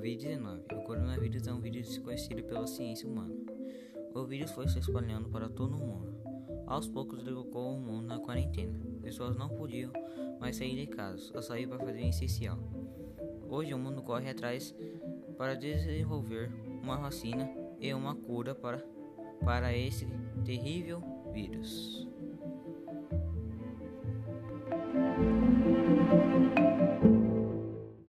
Covid-19. O coronavírus é um vírus desconhecido pela ciência humana. O vírus foi se espalhando para todo o mundo. Aos poucos derrubou o mundo na quarentena. Pessoas não podiam mais sair de casa, só sair para fazer o essencial. Hoje o mundo corre atrás para desenvolver uma vacina e uma cura para, para esse terrível vírus.